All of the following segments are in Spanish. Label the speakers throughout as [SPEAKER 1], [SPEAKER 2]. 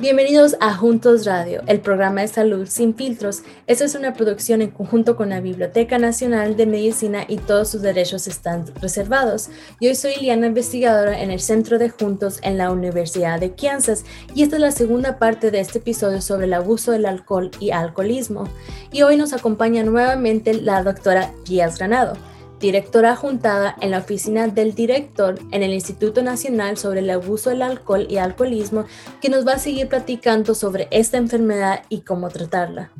[SPEAKER 1] Bienvenidos a Juntos Radio, el programa de salud sin filtros. Esta es una producción en conjunto con la Biblioteca Nacional de Medicina y todos sus derechos están reservados. Yo soy Liana, investigadora en el Centro de Juntos en la Universidad de Kansas y esta es la segunda parte de este episodio sobre el abuso del alcohol y alcoholismo. Y hoy nos acompaña nuevamente la doctora Gias Granado directora juntada en la oficina del director en el Instituto Nacional sobre el Abuso del Alcohol y Alcoholismo, que nos va a seguir platicando sobre esta enfermedad y cómo tratarla.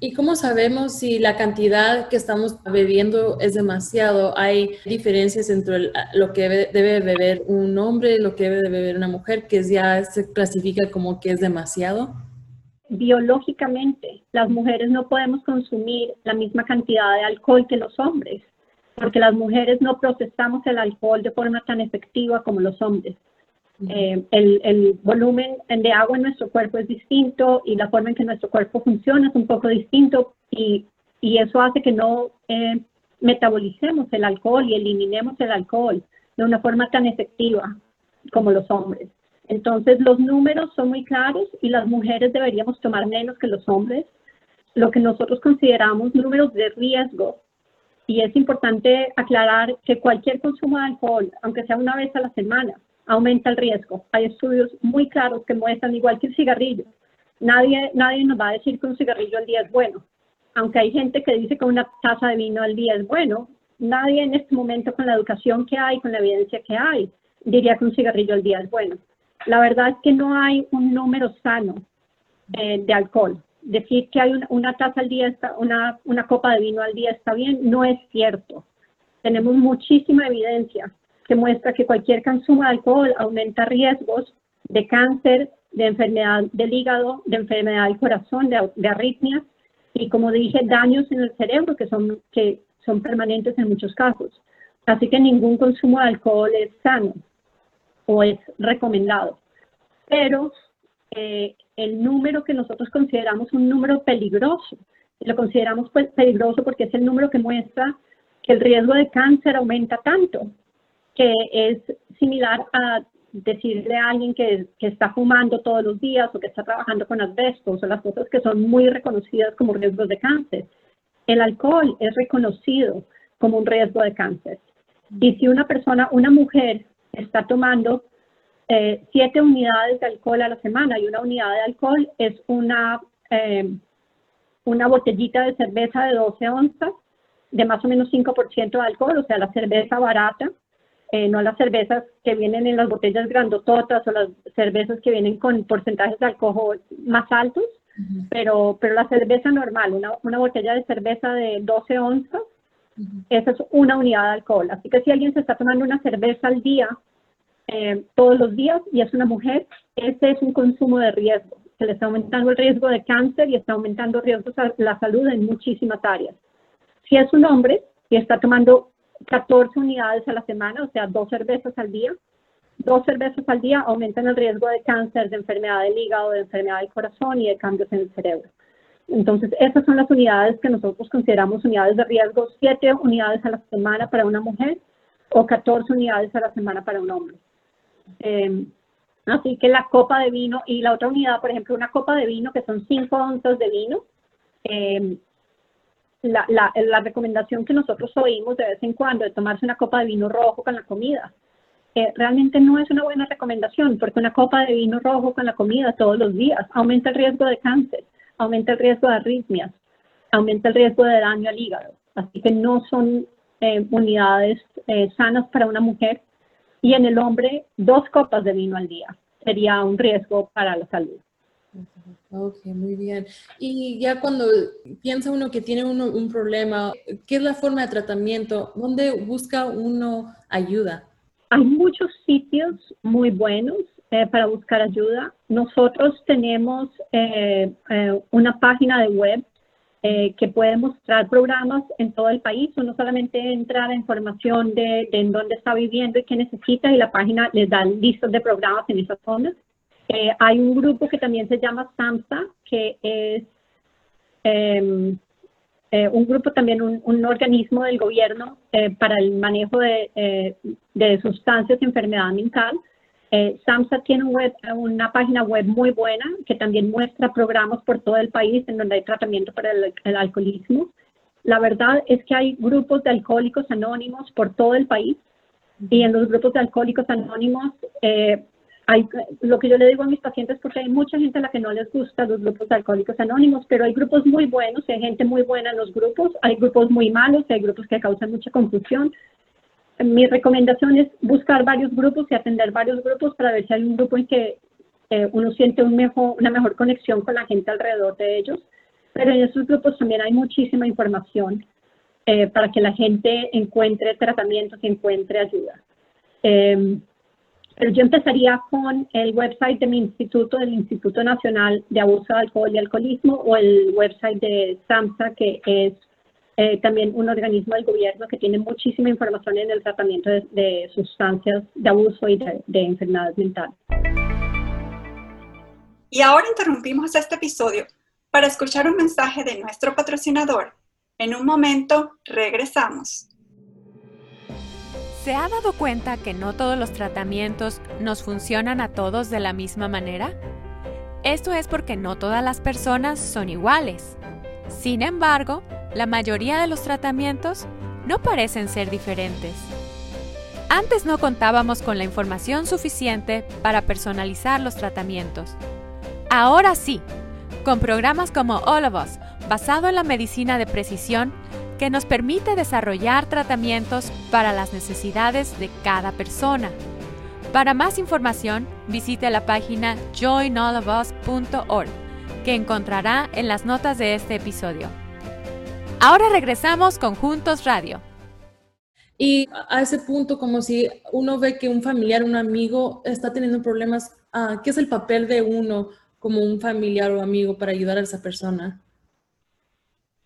[SPEAKER 2] ¿Y cómo sabemos si la cantidad que estamos bebiendo es demasiado? ¿Hay diferencias entre lo que debe beber un hombre y lo que debe beber una mujer, que ya se clasifica como que es demasiado?
[SPEAKER 3] Biológicamente, las mujeres no podemos consumir la misma cantidad de alcohol que los hombres porque las mujeres no procesamos el alcohol de forma tan efectiva como los hombres. Eh, el, volumen de agua en nuestro cuerpo es distinto y la forma en que nuestro cuerpo funciona es un poco distinto y, eso hace que no eh, metabolicemos el alcohol y eliminemos el alcohol de una forma tan efectiva como los hombres. Entonces los números son muy claros y las mujeres deberíamos tomar menos que los hombres. Lo que nosotros consideramos números de riesgo y es importante aclarar que cualquier consumo de alcohol, aunque sea una vez a la semana, aumenta el riesgo. Hay estudios muy claros que muestran, igual que el cigarrillo, nadie, nadie nos va a decir que un cigarrillo al día es bueno. Aunque hay gente que dice que una taza de vino al día es bueno, nadie en este momento con la educación que hay, con la evidencia que hay, diría que un cigarrillo al día es bueno. La verdad es que no hay un número sano eh, de alcohol decir que hay una, taza al día, una, una copa de vino al día está bien, no es cierto. Tenemos muchísima evidencia que muestra que cualquier consumo de alcohol aumenta riesgos de cáncer, de enfermedad del hígado, de enfermedad del corazón, de, de arritmias y, como dije, daños en el cerebro que son, que son permanentes en muchos casos. Así que ningún consumo de alcohol es sano o es recomendado. Pero eh, el número que nosotros consideramos un número peligroso. Lo consideramos pues, peligroso porque es el número que muestra que el riesgo de cáncer aumenta tanto, que es similar a decirle a alguien que, que, está fumando todos los días o que está trabajando con asbestos o las cosas que son muy reconocidas como riesgos de cáncer. El alcohol es reconocido como un riesgo de cáncer. Y si una persona, una mujer, está tomando eh, siete unidades de alcohol a la semana y una unidad de alcohol es una, eh, una botellita de cerveza de 12 onzas de más o menos 5% de alcohol, o sea, la cerveza barata, eh, no las cervezas que vienen en las botellas grandototas o las cervezas que vienen con porcentajes de alcohol más altos, pero, pero la cerveza normal, una, una botella de cerveza de 12 onzas, esa es una unidad de alcohol. Así que si alguien se está tomando una cerveza al día eh, todos los días y es una mujer, ese es un consumo de riesgo. Se le está aumentando el riesgo de cáncer y está aumentando riesgos a la salud en muchísimas áreas. Si es un hombre y está tomando 14 unidades a la semana, o sea, dos cervezas al día, dos cervezas al día aumentan el riesgo de cáncer, de enfermedad del hígado, de enfermedad del corazón y de cambios en el cerebro. Entonces, esas son las unidades que nosotros consideramos unidades de riesgo, 7 unidades a la semana para una mujer o 14 unidades a la semana para un hombre. Em, así que la copa de vino y la otra unidad, por ejemplo, una copa de vino que son 5 onzas de vino, em, la, la, la, recomendación que nosotros oímos de vez en cuando de tomarse una copa de vino rojo con la comida, eh, realmente no es una buena recomendación porque una copa de vino rojo con la comida todos los días aumenta el riesgo de cáncer, aumenta el riesgo de arritmias, aumenta el riesgo de daño al hígado. Así que no son eh, unidades eh, sanas para una mujer y en el hombre dos copas de vino al día. Sería un riesgo para la salud.
[SPEAKER 2] Ok, muy bien. Y ya cuando piensa uno que tiene uno un problema, ¿qué es la forma de tratamiento? ¿Dónde busca uno ayuda?
[SPEAKER 3] Hay muchos sitios muy buenos eh, para buscar ayuda. Nosotros tenemos eh, eh, una página de web eh, que puede mostrar programas en todo el país. Uno solamente entra la información de, en dónde está viviendo y qué necesita y la página les da listas de programas en esas zonas. Eh, hay un grupo que también se llama SAMSA, que es em, eh, un grupo también, un, un organismo del gobierno para el manejo de, de sustancias y enfermedad mental. Eh, SAMSA tiene una página web muy buena que también muestra programas por todo el país en donde hay tratamiento para el, alcoholismo. La verdad es que hay grupos de alcohólicos anónimos por todo el país y en los grupos de alcohólicos anónimos eh, hay, lo que yo le digo a mis pacientes, porque hay mucha gente a la que no les gusta los grupos de alcohólicos anónimos, pero hay grupos muy buenos, hay gente muy buena en los grupos, hay grupos muy malos, hay grupos que causan mucha confusión mi recomendación es buscar varios grupos y atender varios grupos para ver si hay un grupo en que eh, uno siente una mejor conexión con la gente alrededor de ellos. Pero en esos grupos también hay muchísima información eh, para que la gente encuentre tratamientos y encuentre ayuda. Em, pero yo empezaría con el website de mi instituto, del Instituto Nacional de Abuso de Alcohol y Alcoholismo, o el website de SAMSA, que es eh, también un organismo del gobierno que tiene muchísima información en el tratamiento de, sustancias de abuso y de, de enfermedades mentales.
[SPEAKER 4] Y ahora interrumpimos este episodio para escuchar un mensaje de nuestro patrocinador. En un momento regresamos.
[SPEAKER 5] ¿Se ha dado cuenta que no todos los tratamientos nos funcionan a todos de la misma manera? Esto es porque no todas las personas son iguales. Sin embargo, la mayoría de los tratamientos no parecen ser diferentes. Antes no contábamos con la información suficiente para personalizar los tratamientos. Ahora sí, con programas como All of Us, basado en la medicina de precisión, que nos permite desarrollar tratamientos para las necesidades de cada persona. Para más información, visite la página joinallofus.org, que encontrará en las notas de este episodio. Ahora regresamos con Juntos Radio.
[SPEAKER 2] Y a ese punto, como si uno ve que un familiar, un amigo está teniendo problemas, ah, ¿qué es el papel de uno como un familiar o amigo para ayudar a esa persona?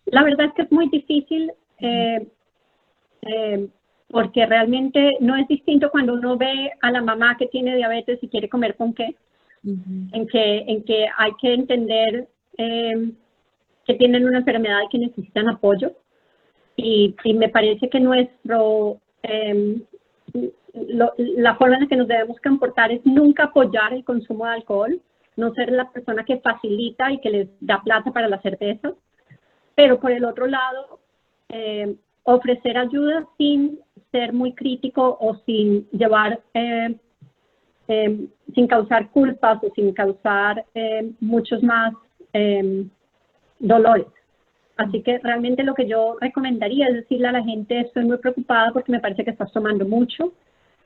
[SPEAKER 3] La verdad es que es muy difícil eh, eh, porque realmente no es distinto cuando uno ve a la mamá que tiene diabetes y quiere comer con qué, en, que, en que hay que entender eh, que tienen una enfermedad y que necesitan apoyo. Y, me parece que nuestro, em, la forma en la que nos debemos comportar es nunca apoyar el consumo de alcohol, no ser la persona que facilita y que les da plata para la cerveza, pero por el otro lado, em, ofrecer ayuda sin ser muy crítico o sin llevar, em, sin causar culpas o sin causar muchos más dolores. Así que realmente lo que yo recomendaría es decirle a la gente, estoy muy preocupada porque me parece que estás tomando mucho,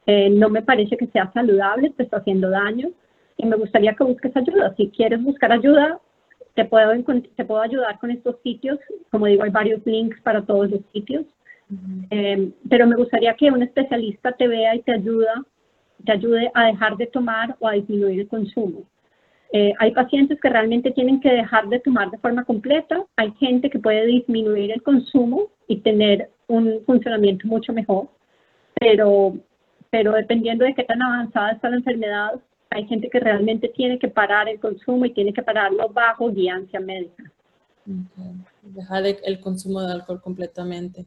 [SPEAKER 3] eh, no me parece que sea saludable, te está haciendo daño y me gustaría que busques ayuda. Si quieres buscar ayuda, te puedo, te puedo ayudar con estos sitios. Como digo, hay varios links para todos los sitios. Eh, pero me gustaría que un especialista te vea y te ayuda, te ayude a dejar de tomar o a disminuir el consumo. Eh, hay pacientes que realmente tienen que dejar de tomar de forma completa, hay gente que puede disminuir el consumo y tener un funcionamiento mucho mejor, pero, pero dependiendo de qué tan avanzada está la enfermedad, hay gente que realmente tiene que parar el consumo y tiene que pararlo bajo guianza médica.
[SPEAKER 2] Dejar el consumo de alcohol completamente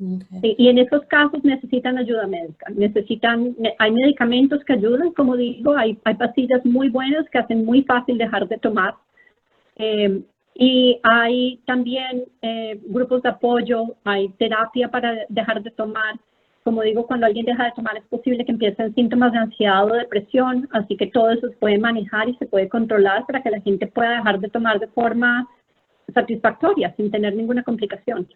[SPEAKER 3] y en esos casos necesitan ayuda médica, necesitan, hay medicamentos que ayudan, como digo, hay, hay pastillas muy buenas que hacen muy fácil dejar de tomar. Eh, y hay también eh, grupos de apoyo, hay terapia para dejar de tomar. Como digo, cuando alguien deja de tomar es posible que empiecen síntomas de ansiedad o depresión, así que todo eso se puede manejar y se puede controlar para que la gente pueda dejar de tomar de forma satisfactoria, sin tener ninguna complicación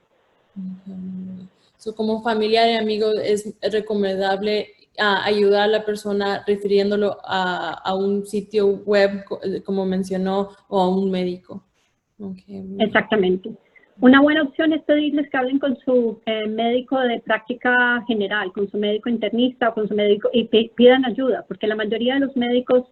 [SPEAKER 2] como familiar y amigo es recomendable ah, ayudar a la persona refiriéndolo a, un sitio web, como mencionó, o a un médico.
[SPEAKER 3] Exactamente. Una buena opción es pedirles que hablen con su eh, médico de práctica general, con su médico internista o con su médico y pidan ayuda, porque la mayoría de los médicos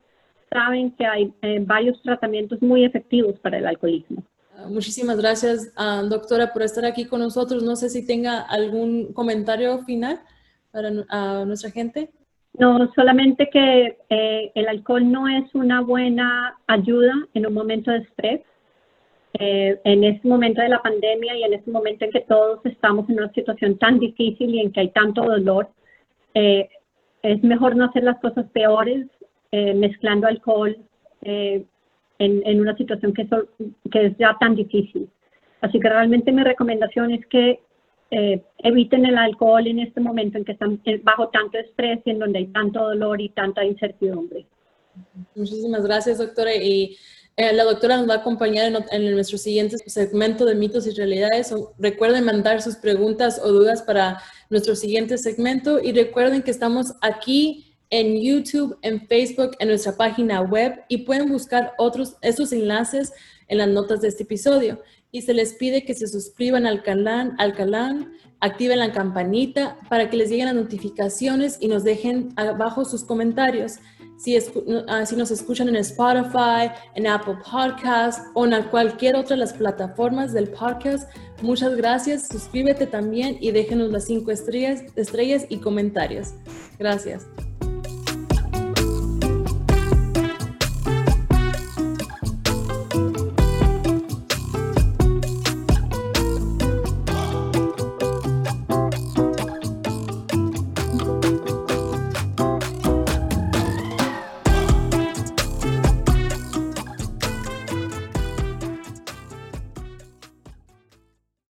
[SPEAKER 3] saben que hay eh, varios tratamientos muy efectivos para el alcoholismo.
[SPEAKER 2] Muchísimas gracias, ah, doctora, por estar aquí con nosotros. No sé si tenga algún comentario final para nuestra gente.
[SPEAKER 3] No, solamente que eh, el alcohol no es una buena ayuda en un momento de estrés. Eh, en este momento de la pandemia y en este momento en que todos estamos en una situación tan difícil y en que hay tanto dolor, eh, es mejor no hacer las cosas peores eh, mezclando alcohol en, en, una situación que, que es ya tan difícil. Así que realmente mi recomendación es que eh, eviten el alcohol en este momento en que están bajo tanto estrés y en donde hay tanto dolor y tanta incertidumbre.
[SPEAKER 2] Muchísimas gracias, doctora. Y eh, la doctora nos va a acompañar en, nuestro siguiente segmento de mitos y realidades. recuerden mandar sus preguntas o dudas para nuestro siguiente segmento y recuerden que estamos aquí en YouTube, en Facebook, en nuestra página web y pueden buscar otros esos enlaces en las notas de este episodio y se les pide que se suscriban al canal, al canal, activen la campanita para que les lleguen las notificaciones y nos dejen abajo sus comentarios. Si, ah, si nos escuchan en Spotify, en Apple Podcast o en cualquier otra de las plataformas del podcast, muchas gracias. Suscríbete también y déjenos las cinco estrellas, estrellas y comentarios. Gracias.